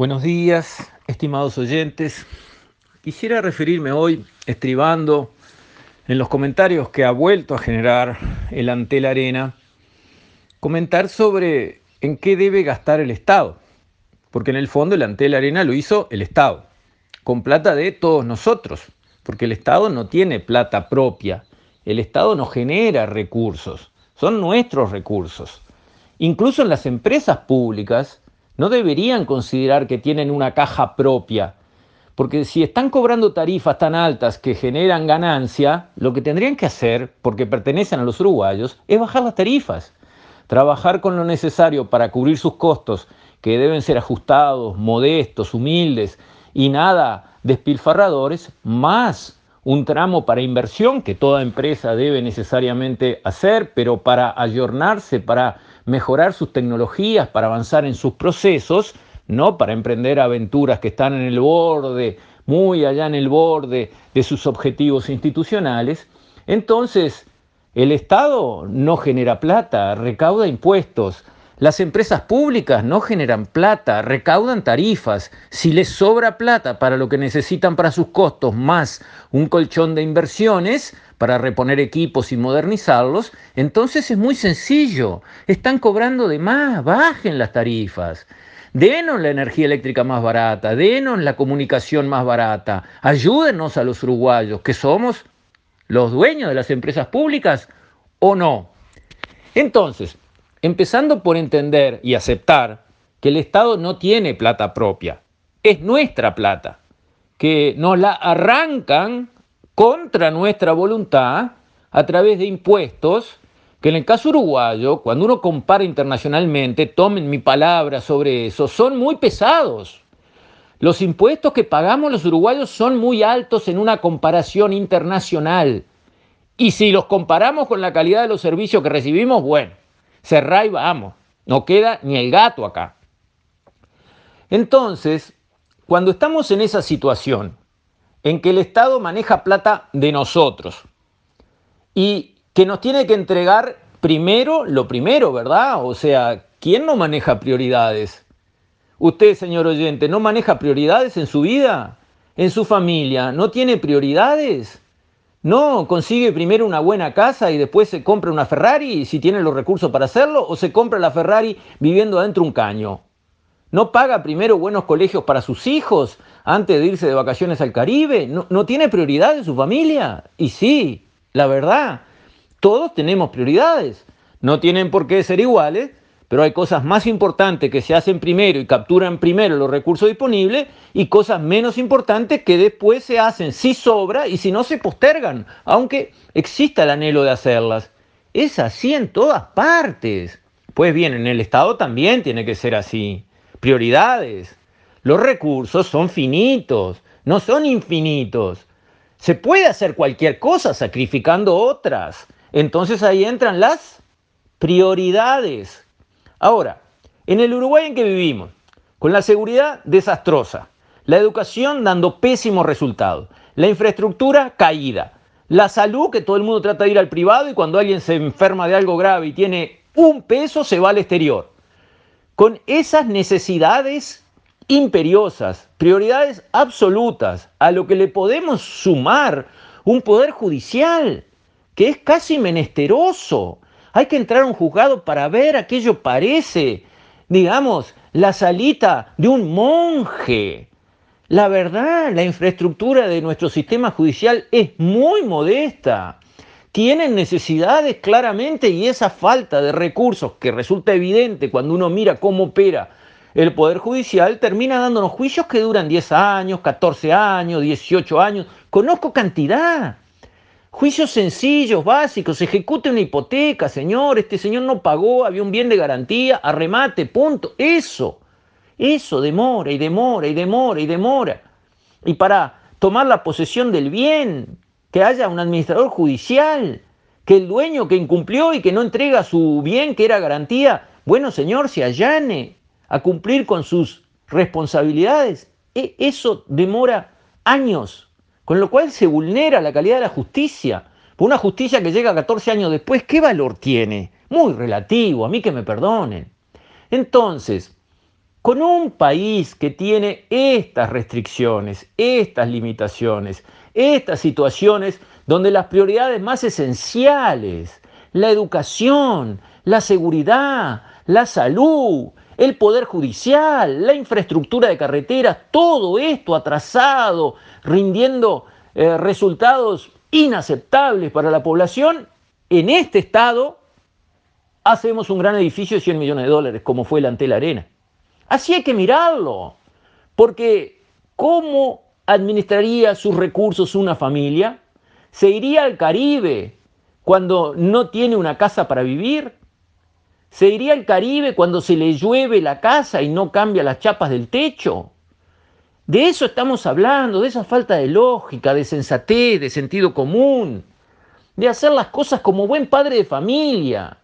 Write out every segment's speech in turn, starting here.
Buenos días, estimados oyentes. Quisiera referirme hoy, estribando en los comentarios que ha vuelto a generar el Antel Arena, comentar sobre en qué debe gastar el Estado. Porque en el fondo el Antel Arena lo hizo el Estado, con plata de todos nosotros, porque el Estado no tiene plata propia, el Estado no genera recursos, son nuestros recursos. Incluso en las empresas públicas, no deberían considerar que tienen una caja propia, porque si están cobrando tarifas tan altas que generan ganancia, lo que tendrían que hacer, porque pertenecen a los uruguayos, es bajar las tarifas, trabajar con lo necesario para cubrir sus costos, que deben ser ajustados, modestos, humildes y nada despilfarradores, más un tramo para inversión que toda empresa debe necesariamente hacer, pero para ayornarse, para mejorar sus tecnologías, para avanzar en sus procesos, no para emprender aventuras que están en el borde, muy allá en el borde de sus objetivos institucionales, entonces el Estado no genera plata, recauda impuestos, las empresas públicas no generan plata, recaudan tarifas. Si les sobra plata para lo que necesitan para sus costos, más un colchón de inversiones para reponer equipos y modernizarlos, entonces es muy sencillo. Están cobrando de más, bajen las tarifas. Denos la energía eléctrica más barata, denos la comunicación más barata, ayúdenos a los uruguayos, que somos los dueños de las empresas públicas o no. Entonces, Empezando por entender y aceptar que el Estado no tiene plata propia, es nuestra plata, que nos la arrancan contra nuestra voluntad a través de impuestos que en el caso uruguayo, cuando uno compara internacionalmente, tomen mi palabra sobre eso, son muy pesados. Los impuestos que pagamos los uruguayos son muy altos en una comparación internacional. Y si los comparamos con la calidad de los servicios que recibimos, bueno, Cerrá y vamos. No queda ni el gato acá. Entonces, cuando estamos en esa situación, en que el Estado maneja plata de nosotros y que nos tiene que entregar primero lo primero, ¿verdad? O sea, ¿quién no maneja prioridades? Usted, señor oyente, ¿no maneja prioridades en su vida? ¿En su familia? ¿No tiene prioridades? No, consigue primero una buena casa y después se compra una Ferrari si tiene los recursos para hacerlo, o se compra la Ferrari viviendo adentro un caño. No paga primero buenos colegios para sus hijos antes de irse de vacaciones al Caribe. No, no tiene prioridad en su familia. Y sí, la verdad, todos tenemos prioridades. No tienen por qué ser iguales, pero hay cosas más importantes que se hacen primero y capturan primero los recursos disponibles y cosas menos importantes que después se hacen si sobra y si no se postergan, aunque exista el anhelo de hacerlas. Es así en todas partes. Pues bien, en el Estado también tiene que ser así. Prioridades. Los recursos son finitos, no son infinitos. Se puede hacer cualquier cosa sacrificando otras. Entonces ahí entran las prioridades. Ahora, en el Uruguay en que vivimos, con la seguridad desastrosa, la educación dando pésimos resultados, la infraestructura caída, la salud que todo el mundo trata de ir al privado y cuando alguien se enferma de algo grave y tiene un peso se va al exterior. Con esas necesidades imperiosas, prioridades absolutas, a lo que le podemos sumar un poder judicial que es casi menesteroso, hay que entrar a un juzgado para ver aquello parece, digamos, la salita de un monje. La verdad, la infraestructura de nuestro sistema judicial es muy modesta. Tienen necesidades claramente y esa falta de recursos que resulta evidente cuando uno mira cómo opera el Poder Judicial termina dándonos juicios que duran 10 años, 14 años, 18 años. Conozco cantidad. Juicios sencillos, básicos, ejecute una hipoteca, señor, este señor no pagó, había un bien de garantía, arremate, punto. Eso, eso demora y demora y demora y demora. Y para tomar la posesión del bien, que haya un administrador judicial, que el dueño que incumplió y que no entrega su bien que era garantía, bueno señor, se allane a cumplir con sus responsabilidades. E, eso demora años. Con lo cual se vulnera la calidad de la justicia. Una justicia que llega 14 años después, ¿qué valor tiene? Muy relativo, a mí que me perdonen. Entonces, con un país que tiene estas restricciones, estas limitaciones, estas situaciones donde las prioridades más esenciales, la educación, la seguridad, la salud, el poder judicial, la infraestructura de carreteras, todo esto atrasado, rindiendo eh, resultados inaceptables para la población, en este estado hacemos un gran edificio de 100 millones de dólares, como fue el Antel Arena. Así hay que mirarlo, porque ¿cómo administraría sus recursos una familia? ¿Se iría al Caribe cuando no tiene una casa para vivir? ¿Se iría al Caribe cuando se le llueve la casa y no cambia las chapas del techo? De eso estamos hablando, de esa falta de lógica, de sensatez, de sentido común, de hacer las cosas como buen padre de familia,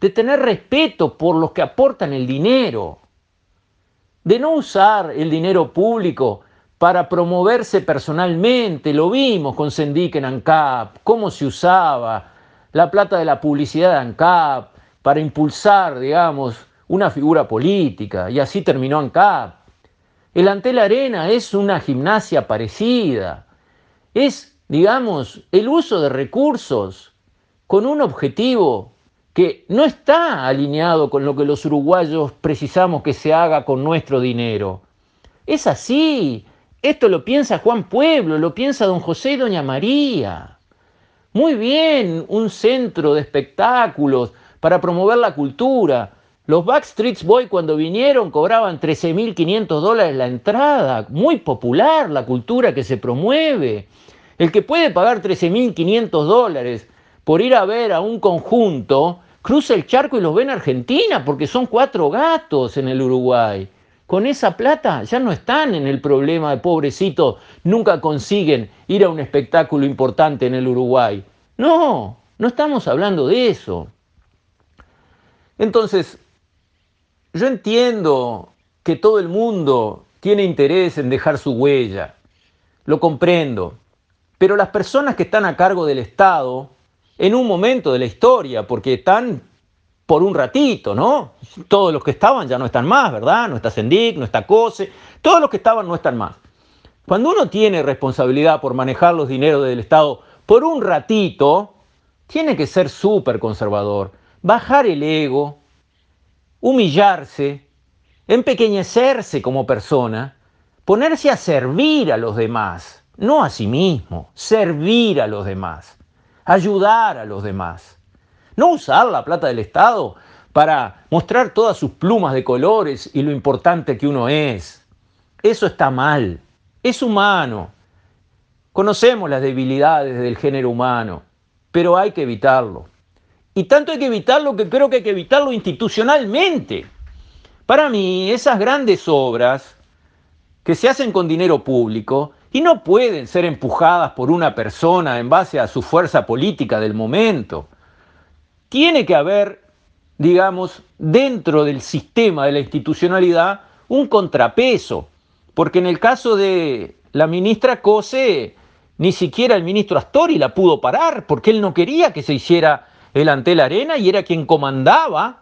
de tener respeto por los que aportan el dinero, de no usar el dinero público para promoverse personalmente. Lo vimos con Sendik en ANCAP, cómo se usaba la plata de la publicidad de ANCAP para impulsar, digamos, una figura política, y así terminó ANCAP. El Antel Arena es una gimnasia parecida, es, digamos, el uso de recursos con un objetivo que no está alineado con lo que los uruguayos precisamos que se haga con nuestro dinero. Es así. Esto lo piensa Juan Pueblo, lo piensa don José y doña María. Muy bien, un centro de espectáculos para promover la cultura. Los Backstreet Boys cuando vinieron cobraban 13.500 dólares la entrada. Muy popular la cultura que se promueve. El que puede pagar 13.500 dólares por ir a ver a un conjunto, cruza el charco y los ve en Argentina, porque son cuatro gatos en el Uruguay. Con esa plata ya no están en el problema de pobrecito, nunca consiguen ir a un espectáculo importante en el Uruguay. No, no estamos hablando de eso. Entonces, yo entiendo que todo el mundo tiene interés en dejar su huella, lo comprendo, pero las personas que están a cargo del Estado en un momento de la historia, porque están por un ratito, ¿no? Todos los que estaban ya no están más, ¿verdad? No está Sendic, no está COSE, todos los que estaban no están más. Cuando uno tiene responsabilidad por manejar los dineros del Estado por un ratito, tiene que ser súper conservador, bajar el ego, humillarse, empequeñecerse como persona, ponerse a servir a los demás, no a sí mismo, servir a los demás ayudar a los demás. No usar la plata del Estado para mostrar todas sus plumas de colores y lo importante que uno es. Eso está mal. Es humano. Conocemos las debilidades del género humano, pero hay que evitarlo. Y tanto hay que evitarlo que creo que hay que evitarlo institucionalmente. Para mí, esas grandes obras que se hacen con dinero público y no pueden ser empujadas por una persona en base a su fuerza política del momento. Tiene que haber, digamos, dentro del sistema de la institucionalidad un contrapeso, porque en el caso de la ministra Cose, ni siquiera el ministro Astori la pudo parar, porque él no quería que se hiciera el Antel Arena y era quien comandaba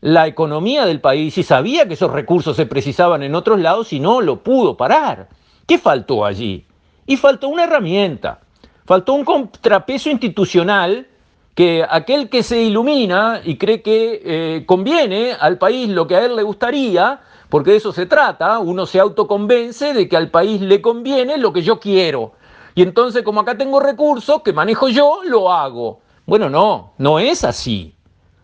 la economía del país y sabía que esos recursos se precisaban en otros lados y no lo pudo parar. ¿Qué faltó allí? Y faltó una herramienta, faltó un contrapeso institucional que aquel que se ilumina y cree que eh, conviene al país lo que a él le gustaría, porque de eso se trata, uno se autoconvence de que al país le conviene lo que yo quiero. Y entonces como acá tengo recursos que manejo yo, lo hago. Bueno, no, no es así.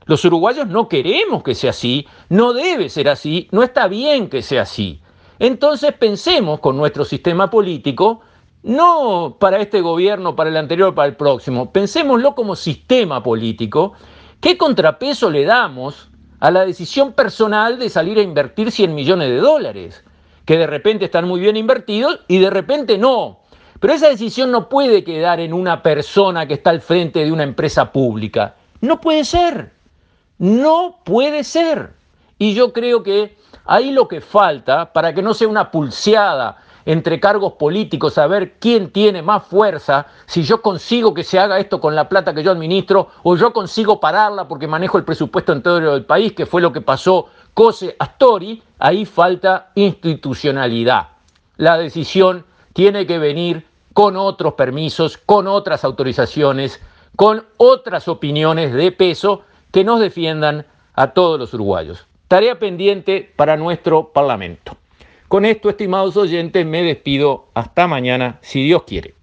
Los uruguayos no queremos que sea así, no debe ser así, no está bien que sea así. Entonces pensemos con nuestro sistema político, no para este gobierno, para el anterior, para el próximo, pensémoslo como sistema político, ¿qué contrapeso le damos a la decisión personal de salir a invertir 100 millones de dólares? Que de repente están muy bien invertidos y de repente no. Pero esa decisión no puede quedar en una persona que está al frente de una empresa pública. No puede ser. No puede ser. Y yo creo que Ahí lo que falta, para que no sea una pulseada entre cargos políticos, a ver quién tiene más fuerza, si yo consigo que se haga esto con la plata que yo administro, o yo consigo pararla porque manejo el presupuesto entero del país, que fue lo que pasó cose Astori, ahí falta institucionalidad. La decisión tiene que venir con otros permisos, con otras autorizaciones, con otras opiniones de peso que nos defiendan a todos los uruguayos. Tarea pendiente para nuestro Parlamento. Con esto, estimados oyentes, me despido. Hasta mañana, si Dios quiere.